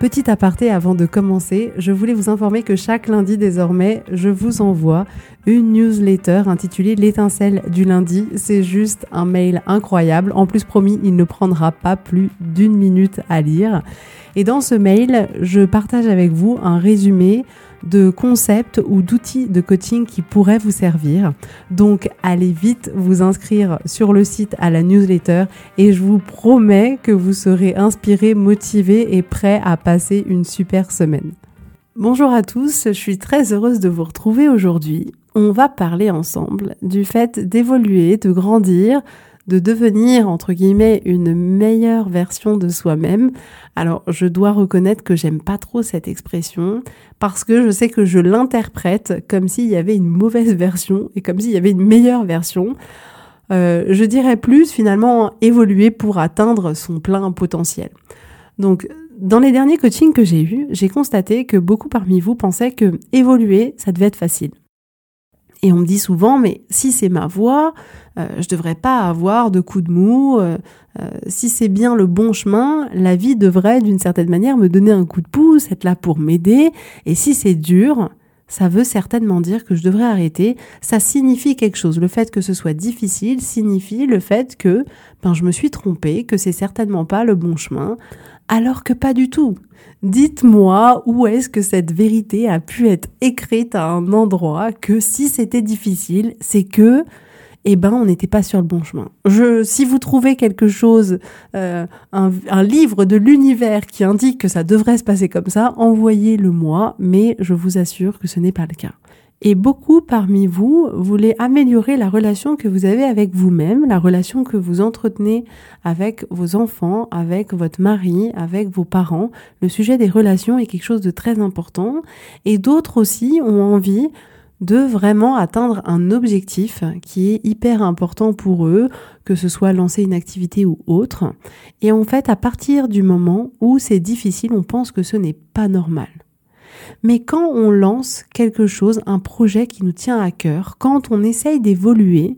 Petit aparté avant de commencer, je voulais vous informer que chaque lundi désormais, je vous envoie une newsletter intitulée L'étincelle du lundi. C'est juste un mail incroyable. En plus, promis, il ne prendra pas plus d'une minute à lire. Et dans ce mail, je partage avec vous un résumé de concepts ou d'outils de coaching qui pourraient vous servir. Donc allez vite vous inscrire sur le site à la newsletter et je vous promets que vous serez inspiré, motivé et prêt à passer une super semaine. Bonjour à tous, je suis très heureuse de vous retrouver aujourd'hui. On va parler ensemble du fait d'évoluer, de grandir, de devenir, entre guillemets, une meilleure version de soi-même. Alors, je dois reconnaître que j'aime pas trop cette expression parce que je sais que je l'interprète comme s'il y avait une mauvaise version et comme s'il y avait une meilleure version. Euh, je dirais plus finalement évoluer pour atteindre son plein potentiel. Donc, dans les derniers coachings que j'ai eus, j'ai constaté que beaucoup parmi vous pensaient que évoluer, ça devait être facile. Et on me dit souvent, mais si c'est ma voix, euh, je devrais pas avoir de coups de mou. Euh, euh, si c'est bien le bon chemin, la vie devrait d'une certaine manière me donner un coup de pouce, être là pour m'aider. Et si c'est dur, ça veut certainement dire que je devrais arrêter. Ça signifie quelque chose. Le fait que ce soit difficile signifie le fait que ben, je me suis trompée, que c'est certainement pas le bon chemin, alors que pas du tout. Dites-moi où est-ce que cette vérité a pu être écrite à un endroit que si c'était difficile, c'est que eh ben on n'était pas sur le bon chemin. Je, si vous trouvez quelque chose, euh, un, un, livre de l'univers qui indique que ça devrait se passer comme ça, envoyez-le moi, mais je vous assure que ce n'est pas le cas. Et beaucoup parmi vous voulez améliorer la relation que vous avez avec vous-même, la relation que vous entretenez avec vos enfants, avec votre mari, avec vos parents. Le sujet des relations est quelque chose de très important. Et d'autres aussi ont envie de vraiment atteindre un objectif qui est hyper important pour eux, que ce soit lancer une activité ou autre. Et en fait, à partir du moment où c'est difficile, on pense que ce n'est pas normal. Mais quand on lance quelque chose, un projet qui nous tient à cœur, quand on essaye d'évoluer,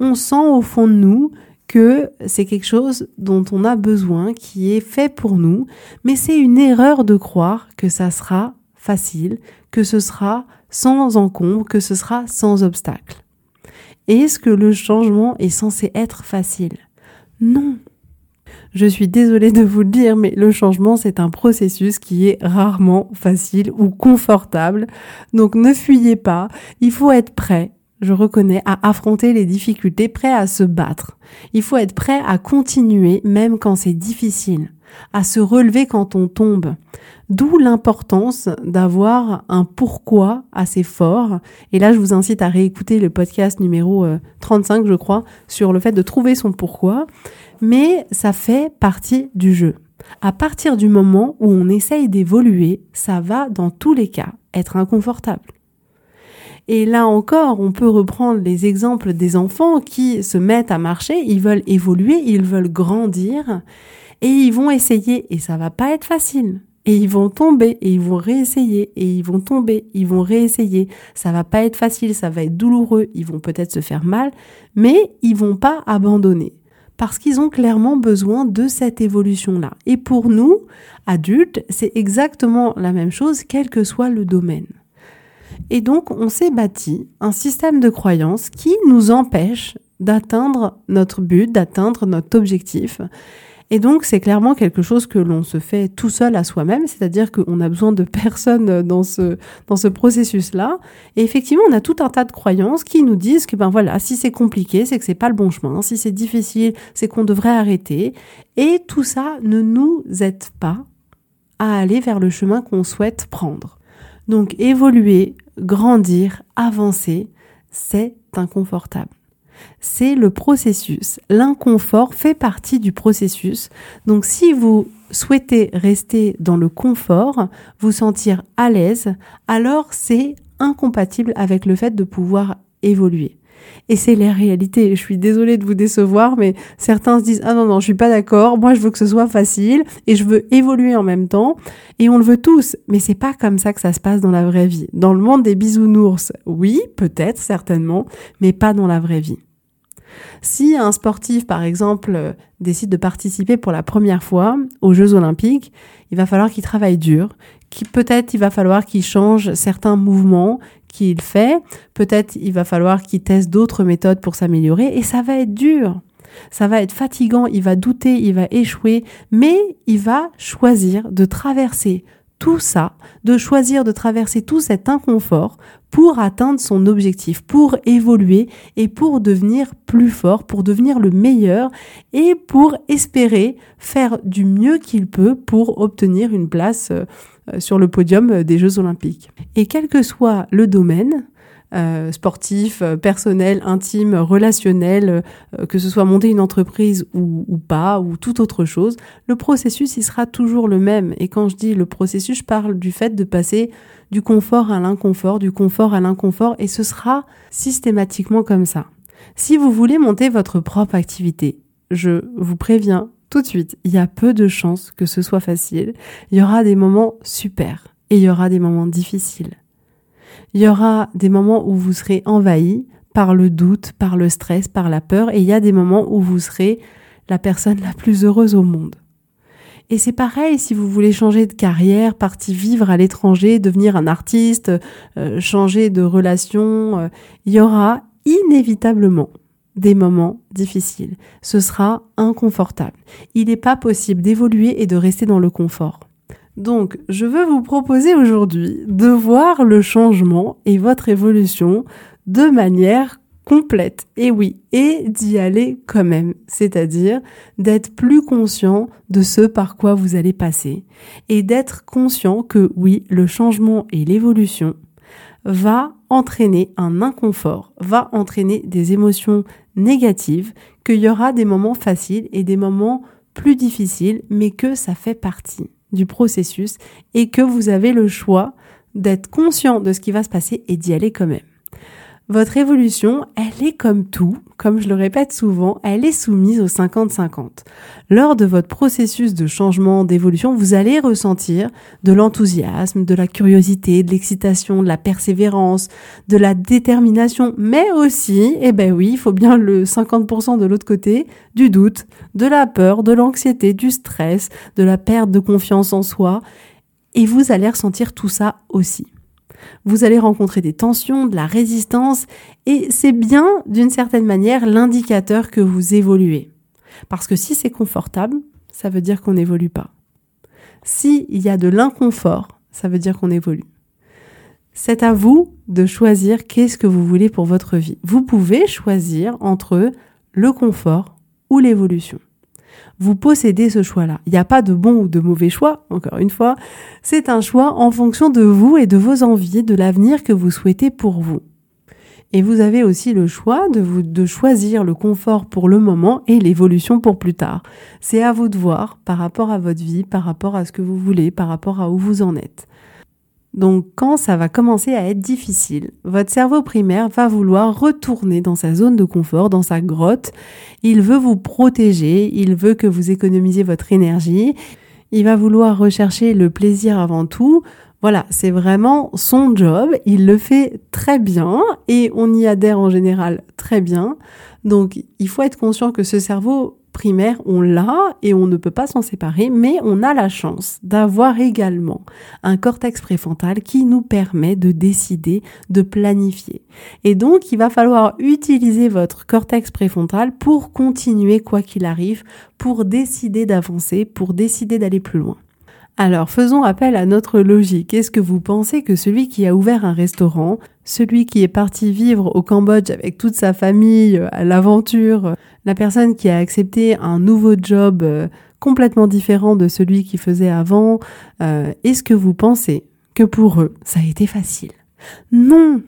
on sent au fond de nous que c'est quelque chose dont on a besoin, qui est fait pour nous, mais c'est une erreur de croire que ça sera que ce sera sans encombre, que ce sera sans obstacle. Est-ce que le changement est censé être facile? Non, je suis désolée de vous le dire, mais le changement, c'est un processus qui est rarement facile ou confortable. Donc ne fuyez pas, il faut être prêt, je reconnais, à affronter les difficultés, prêt à se battre. Il faut être prêt à continuer même quand c'est difficile, à se relever quand on tombe. D'où l'importance d'avoir un pourquoi assez fort. Et là, je vous incite à réécouter le podcast numéro 35, euh, je crois, sur le fait de trouver son pourquoi mais ça fait partie du jeu. À partir du moment où on essaye d'évoluer, ça va dans tous les cas être inconfortable. Et là encore, on peut reprendre les exemples des enfants qui se mettent à marcher, ils veulent évoluer, ils veulent grandir, et ils vont essayer, et ça va pas être facile. Et ils vont tomber, et ils vont réessayer, et ils vont tomber, ils vont réessayer. Ça va pas être facile, ça va être douloureux, ils vont peut-être se faire mal, mais ils vont pas abandonner parce qu'ils ont clairement besoin de cette évolution-là. Et pour nous, adultes, c'est exactement la même chose, quel que soit le domaine. Et donc, on s'est bâti un système de croyances qui nous empêche d'atteindre notre but, d'atteindre notre objectif. Et donc, c'est clairement quelque chose que l'on se fait tout seul à soi-même, c'est-à-dire qu'on a besoin de personne dans ce, dans ce processus-là. Et effectivement, on a tout un tas de croyances qui nous disent que, ben voilà, si c'est compliqué, c'est que c'est pas le bon chemin. Si c'est difficile, c'est qu'on devrait arrêter. Et tout ça ne nous aide pas à aller vers le chemin qu'on souhaite prendre. Donc, évoluer, grandir, avancer, c'est inconfortable c'est le processus. L'inconfort fait partie du processus. Donc si vous souhaitez rester dans le confort, vous sentir à l'aise, alors c'est incompatible avec le fait de pouvoir évoluer. Et c'est la réalité. Je suis désolée de vous décevoir, mais certains se disent ah non non, je suis pas d'accord. Moi, je veux que ce soit facile et je veux évoluer en même temps. Et on le veut tous, mais c'est pas comme ça que ça se passe dans la vraie vie. Dans le monde des bisounours, oui, peut-être, certainement, mais pas dans la vraie vie. Si un sportif, par exemple, euh, décide de participer pour la première fois aux Jeux olympiques, il va falloir qu'il travaille dur, peut-être il va falloir qu'il change certains mouvements qu'il fait, peut-être il va falloir qu'il teste d'autres méthodes pour s'améliorer, et ça va être dur. Ça va être fatigant, il va douter, il va échouer, mais il va choisir de traverser tout ça, de choisir de traverser tout cet inconfort pour atteindre son objectif, pour évoluer et pour devenir plus fort, pour devenir le meilleur et pour espérer faire du mieux qu'il peut pour obtenir une place euh, sur le podium des Jeux olympiques. Et quel que soit le domaine, euh, sportif, euh, personnel, intime, relationnel, euh, que ce soit monter une entreprise ou, ou, pas, ou toute autre chose, le processus, il sera toujours le même. Et quand je dis le processus, je parle du fait de passer du confort à l'inconfort, du confort à l'inconfort, et ce sera systématiquement comme ça. Si vous voulez monter votre propre activité, je vous préviens tout de suite, il y a peu de chances que ce soit facile. Il y aura des moments super et il y aura des moments difficiles. Il y aura des moments où vous serez envahi par le doute, par le stress, par la peur, et il y a des moments où vous serez la personne la plus heureuse au monde. Et c'est pareil si vous voulez changer de carrière, partir vivre à l'étranger, devenir un artiste, euh, changer de relation, euh, il y aura inévitablement des moments difficiles. Ce sera inconfortable. Il n'est pas possible d'évoluer et de rester dans le confort. Donc, je veux vous proposer aujourd'hui de voir le changement et votre évolution de manière complète. Et oui, et d'y aller quand même. C'est-à-dire d'être plus conscient de ce par quoi vous allez passer. Et d'être conscient que oui, le changement et l'évolution va entraîner un inconfort, va entraîner des émotions négatives, qu'il y aura des moments faciles et des moments plus difficiles, mais que ça fait partie du processus et que vous avez le choix d'être conscient de ce qui va se passer et d'y aller quand même. Votre évolution, elle est comme tout, comme je le répète souvent, elle est soumise au 50-50. Lors de votre processus de changement, d'évolution, vous allez ressentir de l'enthousiasme, de la curiosité, de l'excitation, de la persévérance, de la détermination, mais aussi, eh ben oui, il faut bien le 50% de l'autre côté, du doute, de la peur, de l'anxiété, du stress, de la perte de confiance en soi, et vous allez ressentir tout ça aussi. Vous allez rencontrer des tensions, de la résistance, et c'est bien, d'une certaine manière, l'indicateur que vous évoluez. Parce que si c'est confortable, ça veut dire qu'on n'évolue pas. S'il y a de l'inconfort, ça veut dire qu'on évolue. C'est à vous de choisir qu'est-ce que vous voulez pour votre vie. Vous pouvez choisir entre le confort ou l'évolution vous possédez ce choix-là. Il n'y a pas de bon ou de mauvais choix, encore une fois. C'est un choix en fonction de vous et de vos envies, de l'avenir que vous souhaitez pour vous. Et vous avez aussi le choix de, vous, de choisir le confort pour le moment et l'évolution pour plus tard. C'est à vous de voir par rapport à votre vie, par rapport à ce que vous voulez, par rapport à où vous en êtes. Donc quand ça va commencer à être difficile, votre cerveau primaire va vouloir retourner dans sa zone de confort, dans sa grotte. Il veut vous protéger, il veut que vous économisiez votre énergie. Il va vouloir rechercher le plaisir avant tout. Voilà, c'est vraiment son job. Il le fait très bien et on y adhère en général très bien. Donc il faut être conscient que ce cerveau primaire, on l'a et on ne peut pas s'en séparer, mais on a la chance d'avoir également un cortex préfrontal qui nous permet de décider, de planifier. Et donc, il va falloir utiliser votre cortex préfrontal pour continuer quoi qu'il arrive, pour décider d'avancer, pour décider d'aller plus loin. Alors faisons appel à notre logique. Est-ce que vous pensez que celui qui a ouvert un restaurant, celui qui est parti vivre au Cambodge avec toute sa famille, euh, à l'aventure, la personne qui a accepté un nouveau job euh, complètement différent de celui qu'il faisait avant, euh, est-ce que vous pensez que pour eux, ça a été facile? Non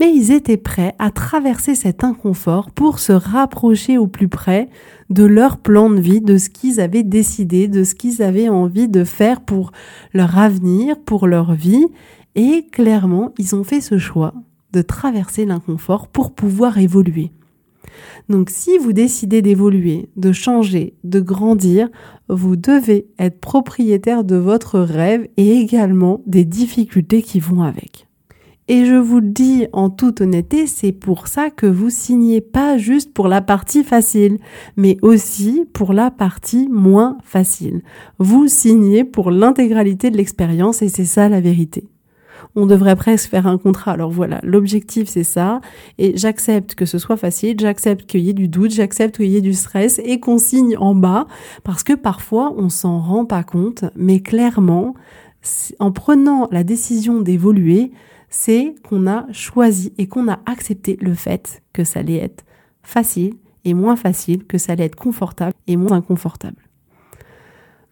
mais ils étaient prêts à traverser cet inconfort pour se rapprocher au plus près de leur plan de vie, de ce qu'ils avaient décidé, de ce qu'ils avaient envie de faire pour leur avenir, pour leur vie. Et clairement, ils ont fait ce choix de traverser l'inconfort pour pouvoir évoluer. Donc si vous décidez d'évoluer, de changer, de grandir, vous devez être propriétaire de votre rêve et également des difficultés qui vont avec. Et je vous le dis en toute honnêteté, c'est pour ça que vous signez pas juste pour la partie facile, mais aussi pour la partie moins facile. Vous signez pour l'intégralité de l'expérience et c'est ça la vérité. On devrait presque faire un contrat. Alors voilà, l'objectif c'est ça. Et j'accepte que ce soit facile, j'accepte qu'il y ait du doute, j'accepte qu'il y ait du stress et qu'on signe en bas parce que parfois on s'en rend pas compte, mais clairement, en prenant la décision d'évoluer, c'est qu'on a choisi et qu'on a accepté le fait que ça allait être facile et moins facile, que ça allait être confortable et moins inconfortable.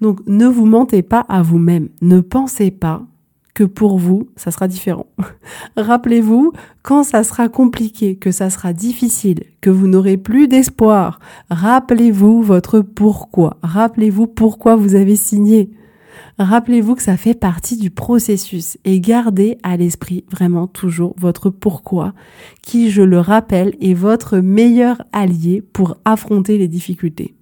Donc ne vous mentez pas à vous-même, ne pensez pas que pour vous, ça sera différent. Rappelez-vous, quand ça sera compliqué, que ça sera difficile, que vous n'aurez plus d'espoir, rappelez-vous votre pourquoi. Rappelez-vous pourquoi vous avez signé. Rappelez-vous que ça fait partie du processus et gardez à l'esprit vraiment toujours votre pourquoi, qui, je le rappelle, est votre meilleur allié pour affronter les difficultés.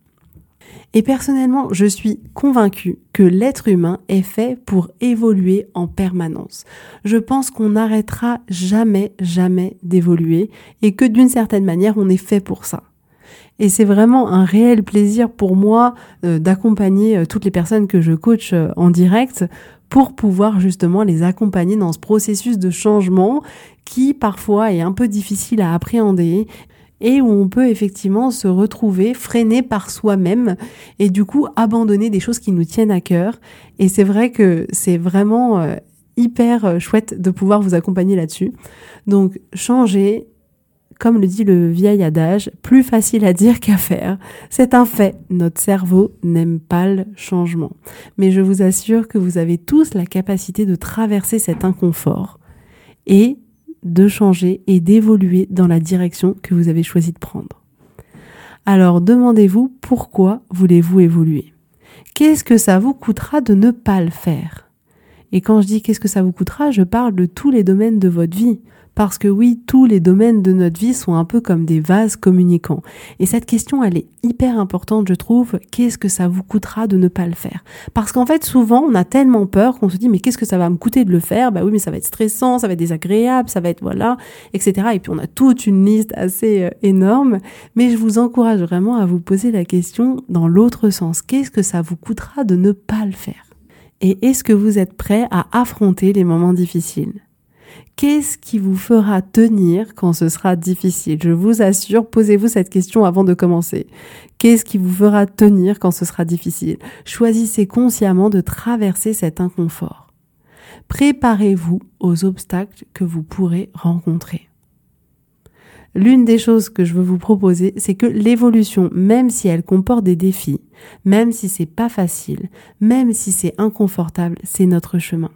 Et personnellement, je suis convaincue que l'être humain est fait pour évoluer en permanence. Je pense qu'on n'arrêtera jamais, jamais d'évoluer et que d'une certaine manière, on est fait pour ça. Et c'est vraiment un réel plaisir pour moi euh, d'accompagner euh, toutes les personnes que je coach euh, en direct pour pouvoir justement les accompagner dans ce processus de changement qui parfois est un peu difficile à appréhender et où on peut effectivement se retrouver freiné par soi-même et du coup abandonner des choses qui nous tiennent à cœur. Et c'est vrai que c'est vraiment hyper chouette de pouvoir vous accompagner là-dessus. Donc changer, comme le dit le vieil adage, plus facile à dire qu'à faire. C'est un fait, notre cerveau n'aime pas le changement. Mais je vous assure que vous avez tous la capacité de traverser cet inconfort et de changer et d'évoluer dans la direction que vous avez choisi de prendre. Alors demandez-vous pourquoi voulez-vous évoluer? Qu'est-ce que ça vous coûtera de ne pas le faire? Et quand je dis qu'est-ce que ça vous coûtera, je parle de tous les domaines de votre vie. Parce que oui, tous les domaines de notre vie sont un peu comme des vases communicants. Et cette question, elle est hyper importante, je trouve. Qu'est-ce que ça vous coûtera de ne pas le faire? Parce qu'en fait, souvent, on a tellement peur qu'on se dit, mais qu'est-ce que ça va me coûter de le faire? Bah oui, mais ça va être stressant, ça va être désagréable, ça va être voilà, etc. Et puis on a toute une liste assez euh, énorme. Mais je vous encourage vraiment à vous poser la question dans l'autre sens. Qu'est-ce que ça vous coûtera de ne pas le faire? Et est-ce que vous êtes prêt à affronter les moments difficiles? Qu'est-ce qui vous fera tenir quand ce sera difficile? Je vous assure, posez-vous cette question avant de commencer. Qu'est-ce qui vous fera tenir quand ce sera difficile? Choisissez consciemment de traverser cet inconfort. Préparez-vous aux obstacles que vous pourrez rencontrer. L'une des choses que je veux vous proposer, c'est que l'évolution, même si elle comporte des défis, même si c'est pas facile, même si c'est inconfortable, c'est notre chemin.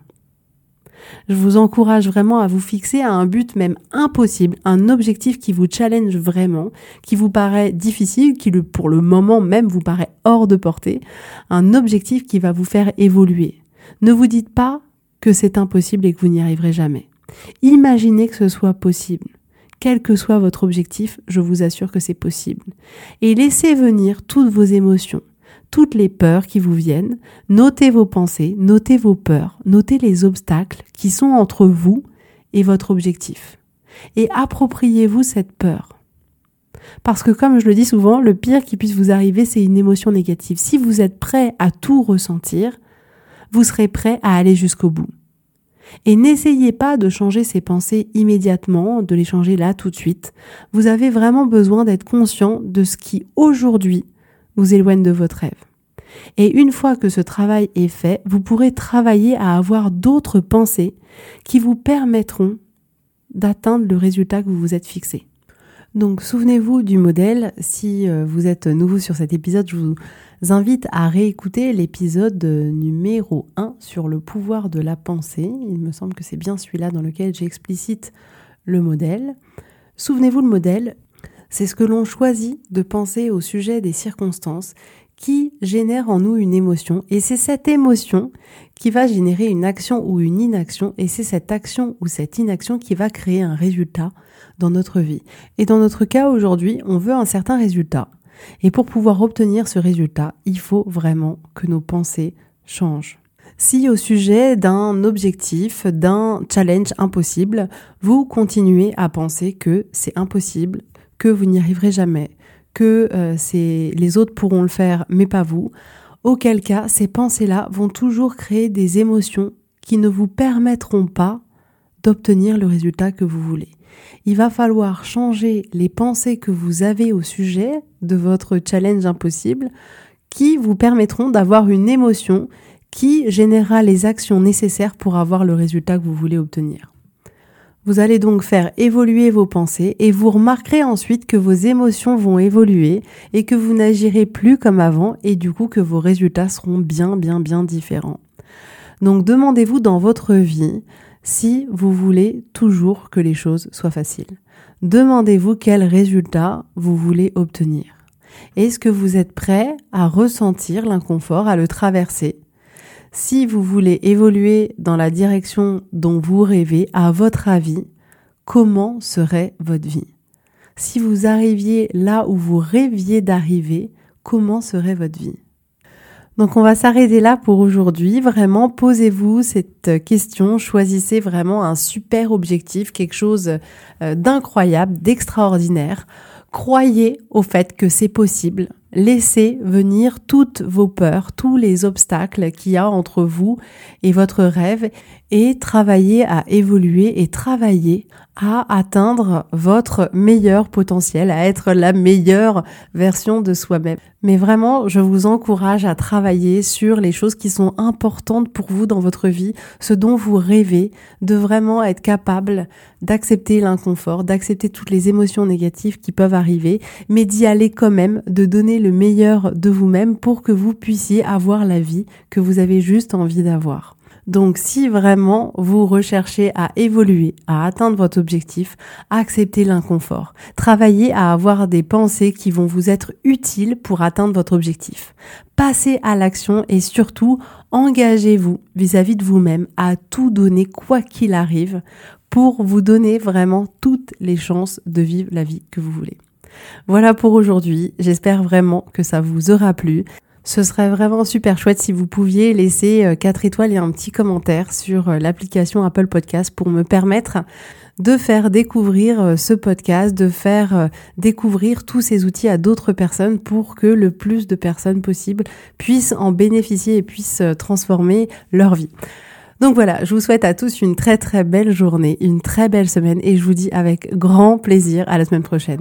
Je vous encourage vraiment à vous fixer à un but même impossible, un objectif qui vous challenge vraiment, qui vous paraît difficile, qui pour le moment même vous paraît hors de portée, un objectif qui va vous faire évoluer. Ne vous dites pas que c'est impossible et que vous n'y arriverez jamais. Imaginez que ce soit possible. Quel que soit votre objectif, je vous assure que c'est possible. Et laissez venir toutes vos émotions, toutes les peurs qui vous viennent, notez vos pensées, notez vos peurs, notez les obstacles qui sont entre vous et votre objectif. Et appropriez-vous cette peur. Parce que comme je le dis souvent, le pire qui puisse vous arriver, c'est une émotion négative. Si vous êtes prêt à tout ressentir, vous serez prêt à aller jusqu'au bout. Et n'essayez pas de changer ces pensées immédiatement, de les changer là tout de suite. Vous avez vraiment besoin d'être conscient de ce qui aujourd'hui vous éloigne de votre rêve. Et une fois que ce travail est fait, vous pourrez travailler à avoir d'autres pensées qui vous permettront d'atteindre le résultat que vous vous êtes fixé. Donc souvenez-vous du modèle. Si euh, vous êtes nouveau sur cet épisode, je vous invite à réécouter l'épisode numéro 1 sur le pouvoir de la pensée. Il me semble que c'est bien celui-là dans lequel j'explicite le modèle. Souvenez-vous le modèle, c'est ce que l'on choisit de penser au sujet des circonstances qui génère en nous une émotion et c'est cette émotion qui va générer une action ou une inaction et c'est cette action ou cette inaction qui va créer un résultat dans notre vie. Et dans notre cas aujourd'hui, on veut un certain résultat. Et pour pouvoir obtenir ce résultat, il faut vraiment que nos pensées changent. Si au sujet d'un objectif, d'un challenge impossible, vous continuez à penser que c'est impossible, que vous n'y arriverez jamais, que euh, les autres pourront le faire mais pas vous, auquel cas ces pensées-là vont toujours créer des émotions qui ne vous permettront pas d'obtenir le résultat que vous voulez. Il va falloir changer les pensées que vous avez au sujet de votre challenge impossible qui vous permettront d'avoir une émotion qui générera les actions nécessaires pour avoir le résultat que vous voulez obtenir. Vous allez donc faire évoluer vos pensées et vous remarquerez ensuite que vos émotions vont évoluer et que vous n'agirez plus comme avant et du coup que vos résultats seront bien bien bien différents. Donc demandez-vous dans votre vie si vous voulez toujours que les choses soient faciles. Demandez-vous quel résultat vous voulez obtenir. Est-ce que vous êtes prêt à ressentir l'inconfort, à le traverser si vous voulez évoluer dans la direction dont vous rêvez, à votre avis, comment serait votre vie? Si vous arriviez là où vous rêviez d'arriver, comment serait votre vie? Donc on va s'arrêter là pour aujourd'hui. Vraiment, posez-vous cette question, choisissez vraiment un super objectif, quelque chose euh, d'incroyable, d'extraordinaire. Croyez au fait que c'est possible. Laissez venir toutes vos peurs, tous les obstacles qu'il y a entre vous et votre rêve et travaillez à évoluer et travailler à atteindre votre meilleur potentiel, à être la meilleure version de soi-même. Mais vraiment, je vous encourage à travailler sur les choses qui sont importantes pour vous dans votre vie, ce dont vous rêvez, de vraiment être capable d'accepter l'inconfort, d'accepter toutes les émotions négatives qui peuvent arriver, mais d'y aller quand même, de donner le meilleur de vous-même pour que vous puissiez avoir la vie que vous avez juste envie d'avoir. Donc si vraiment vous recherchez à évoluer, à atteindre votre objectif, acceptez l'inconfort. Travaillez à avoir des pensées qui vont vous être utiles pour atteindre votre objectif. Passez à l'action et surtout engagez-vous vis-à-vis de vous-même à tout donner quoi qu'il arrive pour vous donner vraiment toutes les chances de vivre la vie que vous voulez. Voilà pour aujourd'hui. J'espère vraiment que ça vous aura plu. Ce serait vraiment super chouette si vous pouviez laisser 4 euh, étoiles et un petit commentaire sur euh, l'application Apple Podcast pour me permettre de faire découvrir euh, ce podcast, de faire découvrir tous ces outils à d'autres personnes pour que le plus de personnes possible puissent en bénéficier et puissent transformer leur vie. Donc voilà, je vous souhaite à tous une très très belle journée, une très belle semaine et je vous dis avec grand plaisir à la semaine prochaine.